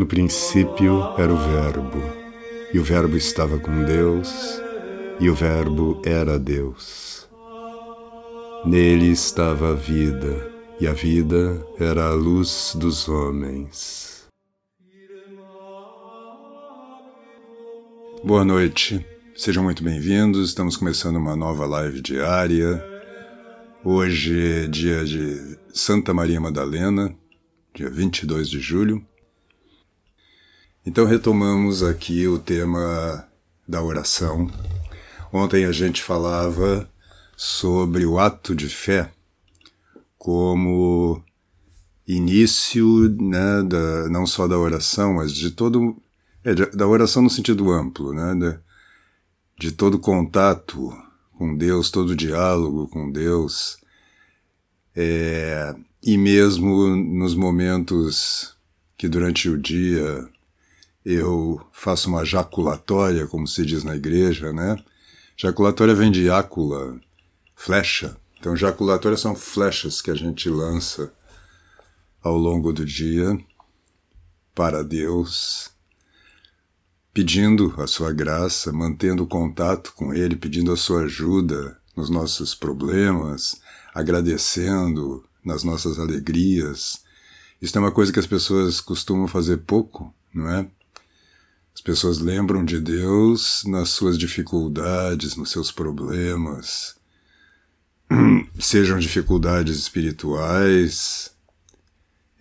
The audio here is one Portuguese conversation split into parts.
No princípio era o Verbo, e o Verbo estava com Deus, e o Verbo era Deus. Nele estava a vida, e a vida era a luz dos homens. Boa noite, sejam muito bem-vindos. Estamos começando uma nova live diária. Hoje é dia de Santa Maria Madalena, dia 22 de julho. Então retomamos aqui o tema da oração. Ontem a gente falava sobre o ato de fé como início, né, da, não só da oração, mas de todo é, da oração no sentido amplo, né, de, de todo contato com Deus, todo diálogo com Deus, é, e mesmo nos momentos que durante o dia eu faço uma jaculatória, como se diz na igreja, né? Jaculatória vem de ácula, flecha. Então, jaculatória são flechas que a gente lança ao longo do dia para Deus, pedindo a sua graça, mantendo contato com Ele, pedindo a sua ajuda nos nossos problemas, agradecendo nas nossas alegrias. Isso é uma coisa que as pessoas costumam fazer pouco, não é? As pessoas lembram de Deus nas suas dificuldades, nos seus problemas, sejam dificuldades espirituais,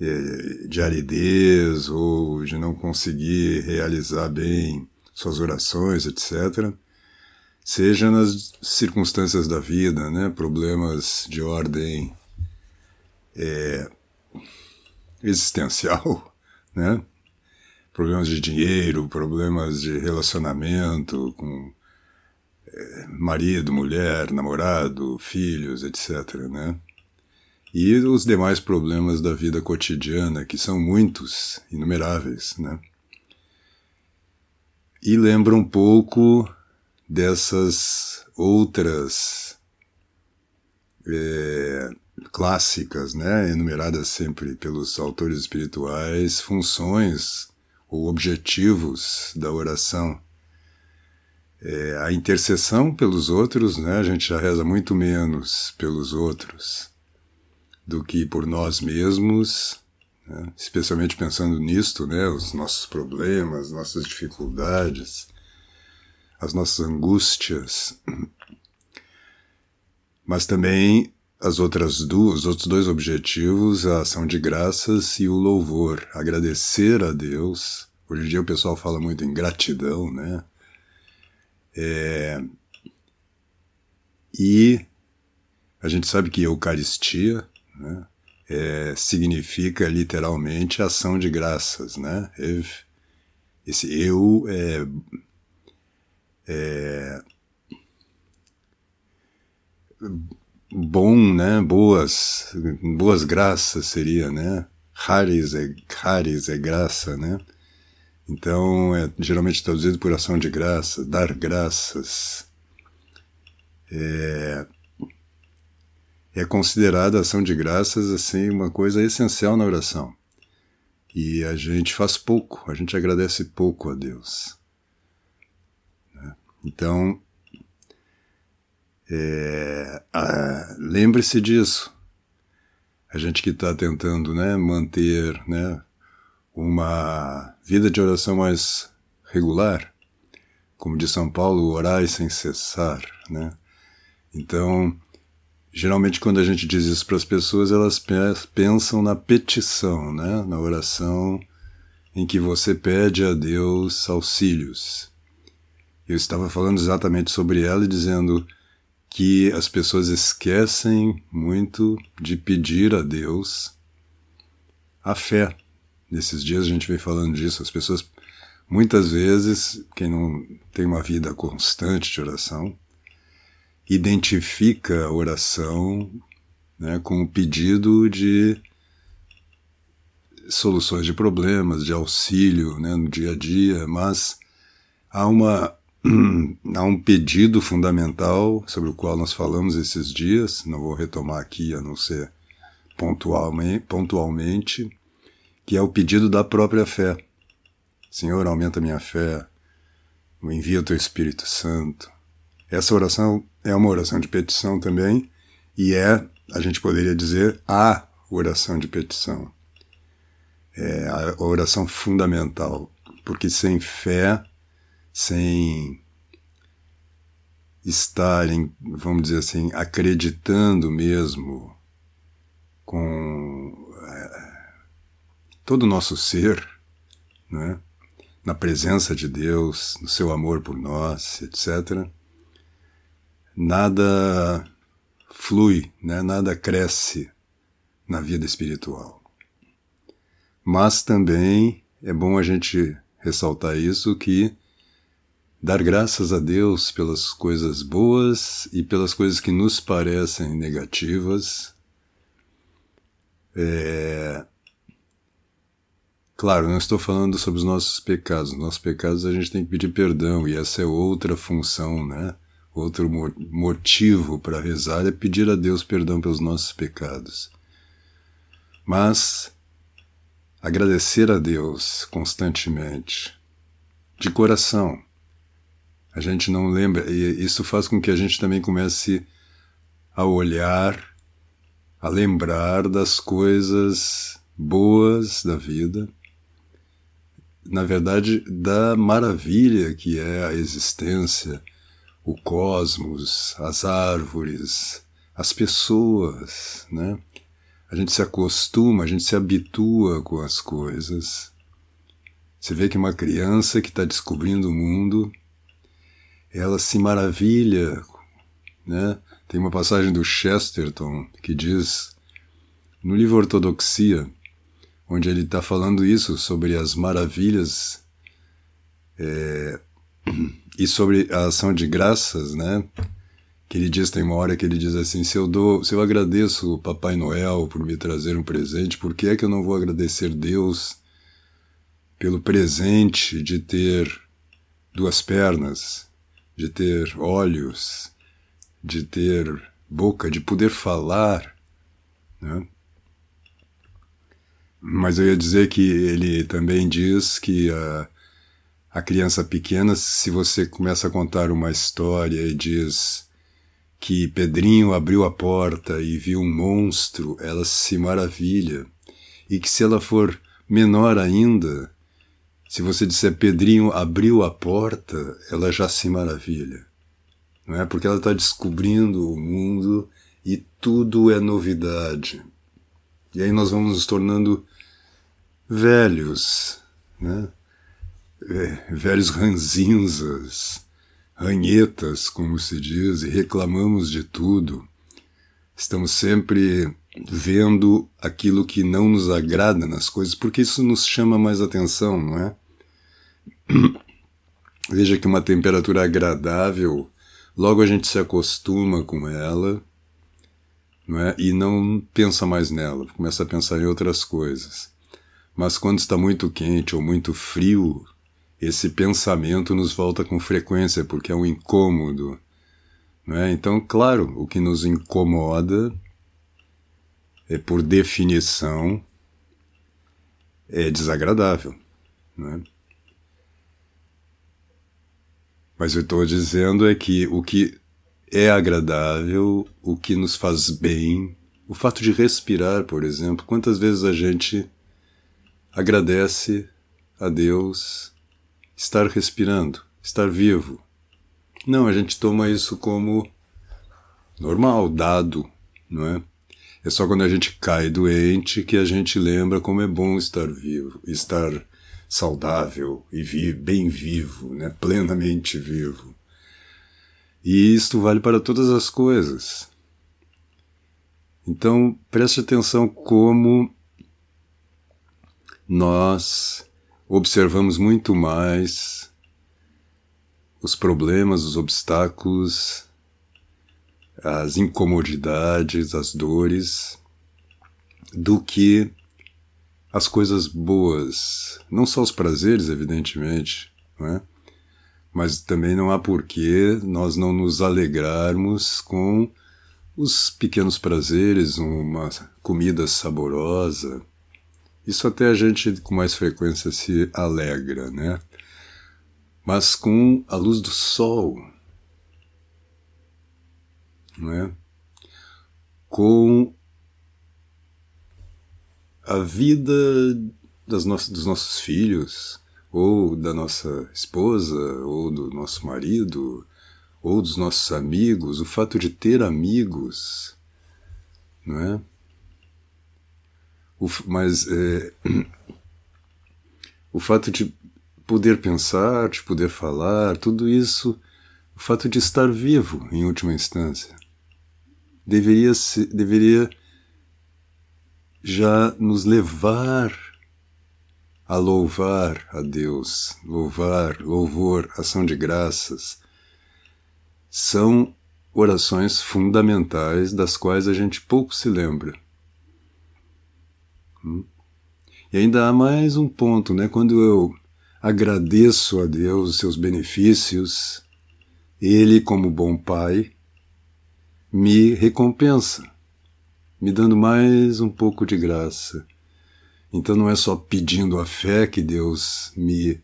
eh, de aridez ou de não conseguir realizar bem suas orações, etc. Seja nas circunstâncias da vida, né? problemas de ordem é, existencial, né? Problemas de dinheiro, problemas de relacionamento com é, marido, mulher, namorado, filhos, etc. Né? E os demais problemas da vida cotidiana, que são muitos, inumeráveis. Né? E lembra um pouco dessas outras é, clássicas, né, enumeradas sempre pelos autores espirituais, funções ou objetivos da oração. É, a intercessão pelos outros, né? A gente já reza muito menos pelos outros do que por nós mesmos, né? especialmente pensando nisto, né? Os nossos problemas, nossas dificuldades, as nossas angústias, mas também as outras duas, os outros dois objetivos, a ação de graças e o louvor, agradecer a Deus. Hoje em dia o pessoal fala muito em gratidão, né? É... E a gente sabe que Eucaristia né, é, significa literalmente ação de graças, né? Esse eu é, é bom, né? Boas, boas graças seria, né? Haris é, haris é graça, né? Então, é geralmente traduzido por ação de graça, dar graças. É, é considerada ação de graças assim uma coisa essencial na oração. E a gente faz pouco, a gente agradece pouco a Deus. Né? Então, é, Lembre-se disso. A gente que está tentando né, manter né, uma vida de oração mais regular, como de São Paulo, orai sem cessar. Né? Então, geralmente quando a gente diz isso para as pessoas, elas pensam na petição, né? na oração em que você pede a Deus auxílios. Eu estava falando exatamente sobre ela e dizendo que as pessoas esquecem muito de pedir a Deus a fé. Nesses dias a gente vem falando disso, as pessoas muitas vezes, quem não tem uma vida constante de oração, identifica a oração né, com o pedido de soluções de problemas, de auxílio né, no dia a dia, mas há uma há um pedido fundamental sobre o qual nós falamos esses dias, não vou retomar aqui a não ser pontualmente, pontualmente que é o pedido da própria fé. Senhor, aumenta minha fé, envia o teu Espírito Santo. Essa oração é uma oração de petição também, e é, a gente poderia dizer, a oração de petição. É a oração fundamental, porque sem fé, sem estarem, vamos dizer assim, acreditando mesmo com é, todo o nosso ser, né? na presença de Deus, no seu amor por nós, etc., nada flui, né? nada cresce na vida espiritual. Mas também é bom a gente ressaltar isso que dar graças a Deus pelas coisas boas e pelas coisas que nos parecem negativas. É... Claro, não estou falando sobre os nossos pecados. Nossos pecados a gente tem que pedir perdão e essa é outra função, né? Outro motivo para rezar é pedir a Deus perdão pelos nossos pecados. Mas agradecer a Deus constantemente, de coração, a gente não lembra, e isso faz com que a gente também comece a olhar, a lembrar das coisas boas da vida, na verdade, da maravilha que é a existência, o cosmos, as árvores, as pessoas, né? A gente se acostuma, a gente se habitua com as coisas. Você vê que uma criança que está descobrindo o mundo ela se maravilha, né? Tem uma passagem do Chesterton que diz, no livro Ortodoxia, onde ele está falando isso sobre as maravilhas é, e sobre a ação de graças, né? Que ele diz, tem uma hora que ele diz assim: se eu dou, se eu agradeço o Papai Noel por me trazer um presente, por que é que eu não vou agradecer Deus pelo presente de ter duas pernas, de ter olhos, de ter boca, de poder falar. Né? Mas eu ia dizer que ele também diz que a, a criança pequena, se você começa a contar uma história e diz que Pedrinho abriu a porta e viu um monstro, ela se maravilha. E que se ela for menor ainda, se você disser Pedrinho abriu a porta, ela já se maravilha. Não é? Porque ela está descobrindo o mundo e tudo é novidade. E aí nós vamos nos tornando velhos, né? É, velhos ranzinzas, ranhetas, como se diz, e reclamamos de tudo. Estamos sempre vendo aquilo que não nos agrada nas coisas, porque isso nos chama mais atenção, não é? Veja que uma temperatura agradável, logo a gente se acostuma com ela não é? e não pensa mais nela, começa a pensar em outras coisas. Mas quando está muito quente ou muito frio, esse pensamento nos volta com frequência, porque é um incômodo. Não é? Então, claro, o que nos incomoda é, por definição, é desagradável. Não é? Mas eu estou dizendo é que o que é agradável, o que nos faz bem, o fato de respirar, por exemplo, quantas vezes a gente agradece a Deus estar respirando, estar vivo. Não, a gente toma isso como normal, dado, não é? É só quando a gente cai doente que a gente lembra como é bom estar vivo, estar saudável e vi bem vivo, né? plenamente vivo. E isto vale para todas as coisas. Então, preste atenção como nós observamos muito mais os problemas, os obstáculos, as incomodidades, as dores, do que as coisas boas, não só os prazeres, evidentemente, não é? mas também não há porquê nós não nos alegrarmos com os pequenos prazeres, uma comida saborosa, Isso até a gente com mais frequência se alegra, né? Mas com a luz do sol, não é? Com a vida das no dos nossos filhos, ou da nossa esposa, ou do nosso marido, ou dos nossos amigos, o fato de ter amigos, não é? O, mas é, o fato de poder pensar, de poder falar, tudo isso, o fato de estar vivo, em última instância, deveria, se, deveria já nos levar a louvar a Deus, louvar, louvor, ação de graças, são orações fundamentais das quais a gente pouco se lembra. Hum? E ainda há mais um ponto, né? Quando eu agradeço a Deus os seus benefícios, Ele, como bom Pai, me recompensa, me dando mais um pouco de graça. Então não é só pedindo a fé que Deus me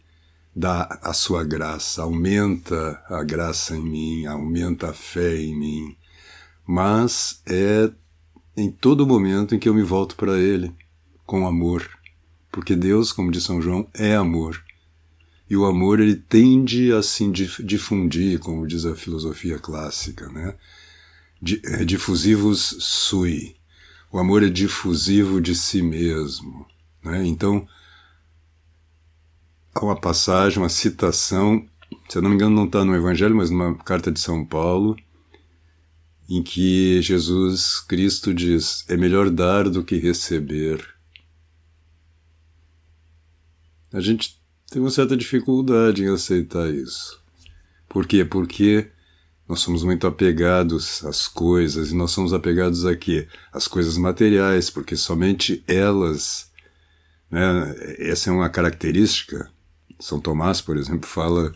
dá a sua graça, aumenta a graça em mim, aumenta a fé em mim, mas é em todo momento em que eu me volto para Ele com amor, porque Deus, como diz São João, é amor. E o amor ele tende a se difundir, como diz a filosofia clássica, né? É difusivos sui. O amor é difusivo de si mesmo. Né? Então, há uma passagem, uma citação, se eu não me engano, não está no Evangelho, mas numa carta de São Paulo, em que Jesus Cristo diz: É melhor dar do que receber. A gente tem uma certa dificuldade em aceitar isso. Por quê? Porque nós somos muito apegados às coisas e nós somos apegados a quê? Às coisas materiais, porque somente elas. Né, essa é uma característica são Tomás, por exemplo, fala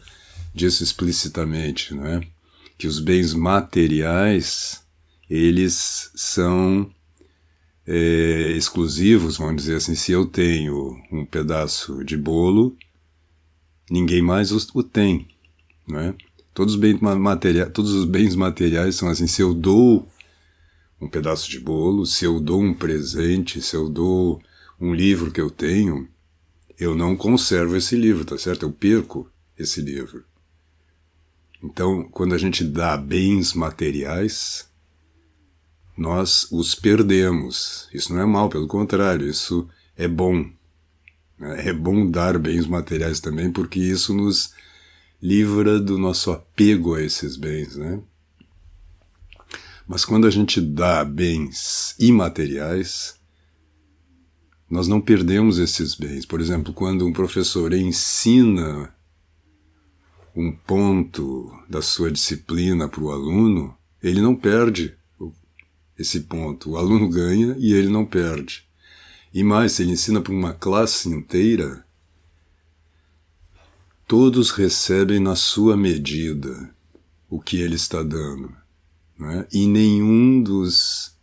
disso explicitamente, não é? Que os bens materiais eles são é, exclusivos, vamos dizer assim. Se eu tenho um pedaço de bolo, ninguém mais o, tem, não é? Todos os, bens materiais, todos os bens materiais são assim. Se eu dou um pedaço de bolo, se eu dou um presente, se eu dou um livro que eu tenho, eu não conservo esse livro, tá certo? Eu perco esse livro. Então, quando a gente dá bens materiais, nós os perdemos. Isso não é mal, pelo contrário, isso é bom. É bom dar bens materiais também, porque isso nos livra do nosso apego a esses bens, né? Mas quando a gente dá bens imateriais, nós não perdemos esses bens. Por exemplo, quando um professor ensina um ponto da sua disciplina para o aluno, ele não perde esse ponto. O aluno ganha e ele não perde. E mais, se ele ensina para uma classe inteira, todos recebem na sua medida o que ele está dando. Né? E nenhum dos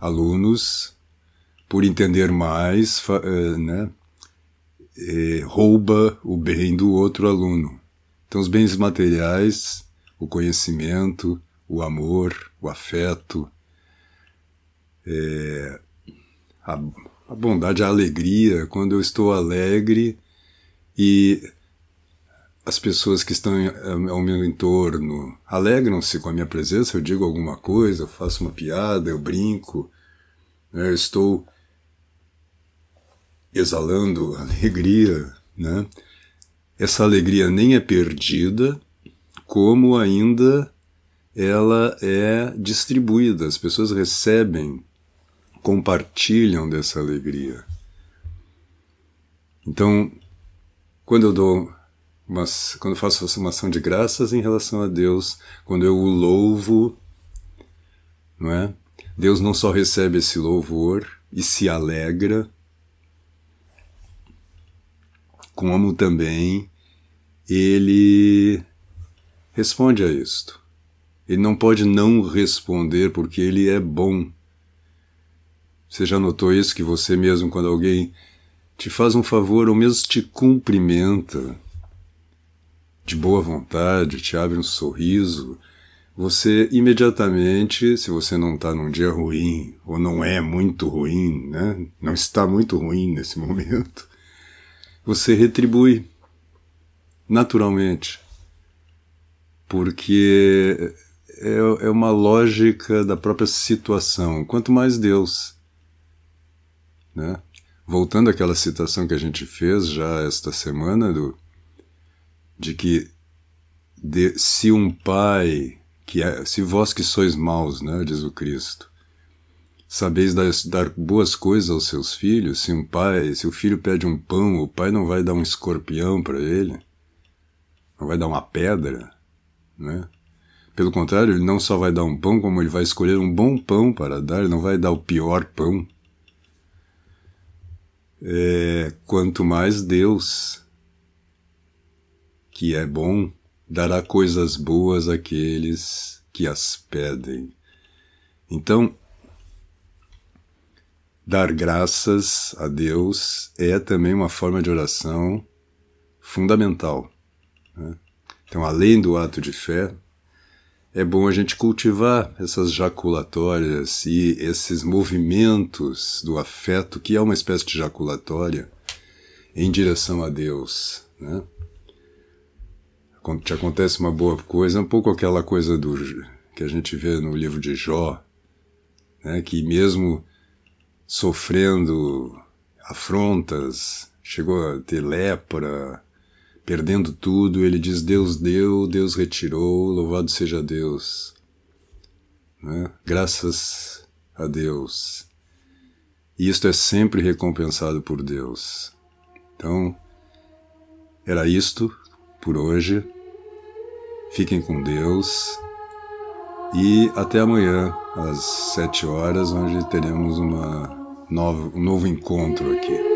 alunos por entender mais, eh, né, eh, rouba o bem do outro aluno. Então, os bens materiais, o conhecimento, o amor, o afeto, é, a, a bondade, a alegria, quando eu estou alegre e as pessoas que estão ao meu entorno alegram-se com a minha presença, eu digo alguma coisa, eu faço uma piada, eu brinco, né, eu estou exalando alegria, né? Essa alegria nem é perdida, como ainda ela é distribuída, as pessoas recebem, compartilham dessa alegria. Então, quando eu dou uma, quando eu faço uma ação de graças em relação a Deus, quando eu o louvo, não é? Deus não só recebe esse louvor e se alegra, como também ele responde a isto. Ele não pode não responder porque ele é bom. Você já notou isso que você mesmo, quando alguém te faz um favor ou mesmo te cumprimenta de boa vontade, te abre um sorriso, você imediatamente, se você não está num dia ruim, ou não é muito ruim, né? não está muito ruim nesse momento, você retribui naturalmente. Porque é, é uma lógica da própria situação. Quanto mais Deus. Né? Voltando àquela citação que a gente fez já esta semana, do, de que de, se um pai que é, se vós que sois maus, né, diz o Cristo, sabeis dar, dar, boas coisas aos seus filhos, se um pai, se o filho pede um pão, o pai não vai dar um escorpião para ele, não vai dar uma pedra, né? Pelo contrário, ele não só vai dar um pão, como ele vai escolher um bom pão para dar, ele não vai dar o pior pão. É, quanto mais Deus, que é bom, dará coisas boas àqueles que as pedem. Então, dar graças a Deus é também uma forma de oração fundamental. Né? Então, além do ato de fé, é bom a gente cultivar essas jaculatórias e esses movimentos do afeto, que é uma espécie de jaculatória, em direção a Deus. Né? Quando te acontece uma boa coisa, é um pouco aquela coisa do que a gente vê no livro de Jó, né, que mesmo sofrendo afrontas, chegou a ter lepra, perdendo tudo, ele diz: Deus deu, Deus retirou, louvado seja Deus. Né? Graças a Deus. E isto é sempre recompensado por Deus. Então, era isto por hoje. Fiquem com Deus e até amanhã às sete horas, onde teremos uma nova, um novo encontro aqui.